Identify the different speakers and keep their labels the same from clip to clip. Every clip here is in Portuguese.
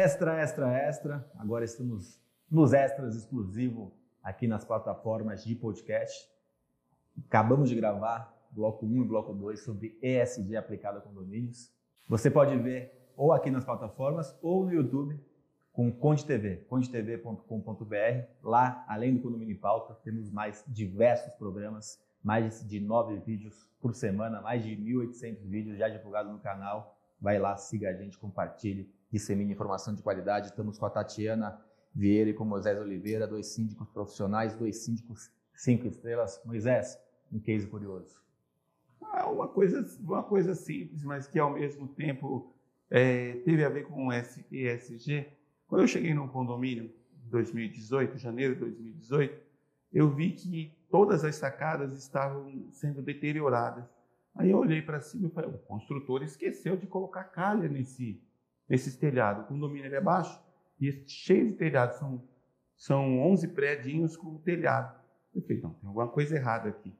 Speaker 1: Extra, extra, extra. Agora estamos nos extras exclusivo aqui nas plataformas de podcast. Acabamos de gravar bloco 1 e bloco 2 sobre ESG aplicado a condomínios. Você pode ver ou aqui nas plataformas ou no YouTube com Conde TV, condetv.com.br. Lá, além do Condomínio em Pauta, temos mais diversos programas, mais de nove vídeos por semana, mais de 1.800 vídeos já divulgados no canal. Vai lá, siga a gente, compartilhe, dissemine informação de qualidade. Estamos com a Tatiana Vieira e com Moisés Oliveira, dois síndicos profissionais, dois síndicos cinco estrelas. Moisés, um case curioso.
Speaker 2: É uma coisa, uma coisa simples, mas que ao mesmo tempo é, teve a ver com o ESG. Quando eu cheguei no condomínio em 2018, janeiro de 2018, eu vi que todas as sacadas estavam sendo deterioradas. Aí eu olhei para cima e falei, o construtor esqueceu de colocar calha nesse, nesse telhado. O condomínio é baixo e cheio de telhados, são, são 11 prédios com telhado. Eu falei, não, tem alguma coisa errada aqui.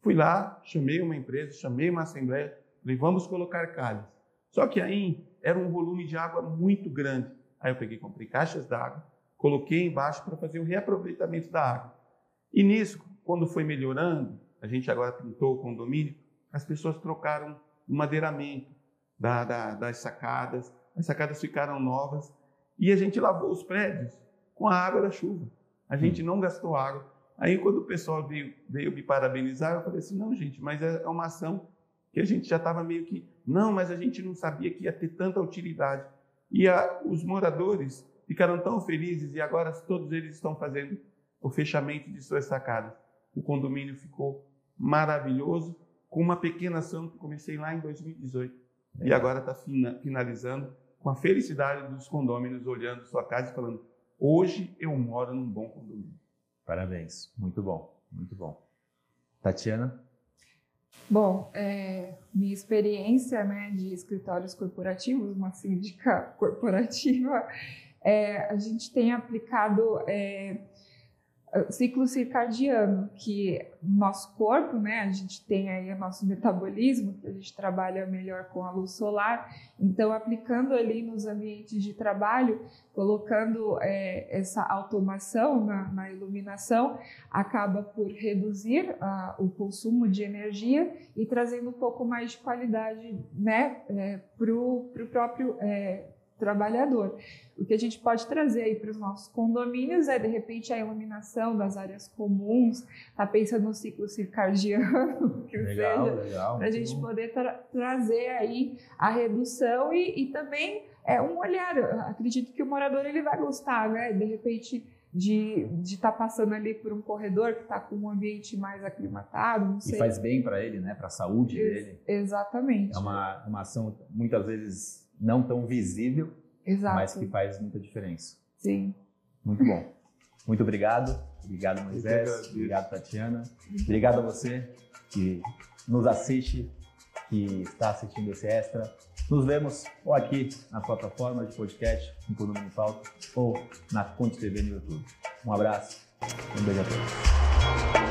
Speaker 2: Fui lá, chamei uma empresa, chamei uma assembleia, falei, vamos colocar calhas. Só que aí era um volume de água muito grande. Aí eu peguei, comprei caixas d'água, coloquei embaixo para fazer o reaproveitamento da água. E nisso, quando foi melhorando, a gente agora pintou o condomínio, as pessoas trocaram o madeiramento da, da, das sacadas, as sacadas ficaram novas e a gente lavou os prédios com a água da chuva. A gente não gastou água. Aí, quando o pessoal veio, veio me parabenizar, eu falei assim: não, gente, mas é, é uma ação que a gente já estava meio que. Não, mas a gente não sabia que ia ter tanta utilidade. E a, os moradores ficaram tão felizes e agora todos eles estão fazendo o fechamento de suas sacadas. O condomínio ficou maravilhoso, com uma pequena ação que comecei lá em 2018. É. E agora está finalizando com a felicidade dos condôminos olhando sua casa e falando: hoje eu moro num bom condomínio.
Speaker 1: Parabéns, muito bom, muito bom. Tatiana?
Speaker 3: Bom, é, minha experiência né, de escritórios corporativos, uma síndica corporativa, é, a gente tem aplicado é, ciclo circadiano, que nosso corpo, né, a gente tem aí o nosso metabolismo, que a gente trabalha melhor com a luz solar, então aplicando ali nos ambientes de trabalho, colocando é, essa automação na, na, iluminação, acaba por reduzir uh, o consumo de energia e trazendo um pouco mais de qualidade né, é, para o próprio é, trabalhador. O que a gente pode trazer aí para os nossos condomínios é, de repente, a iluminação das áreas comuns, tá pensando no ciclo circadiano, que legal, seja, para a gente poder tra trazer aí a redução e, e também é, um olhar. Eu acredito que o morador ele vai gostar, né? De repente, de estar tá passando ali por um corredor que está com um ambiente mais aclimatado, não sei.
Speaker 1: E faz bem para ele, né? Para a saúde Ex dele.
Speaker 3: Exatamente.
Speaker 1: É uma, uma ação muitas vezes não tão visível, Exato. mas que faz muita diferença.
Speaker 3: Sim.
Speaker 1: Muito bom. Muito obrigado. Obrigado, Moisés. Obrigado, Tatiana. Obrigado a você que nos assiste, que está assistindo esse extra. Nos vemos ou aqui na plataforma de podcast, no Condomínio Falta, ou na Conte TV no YouTube. Um abraço, um beijo a todos.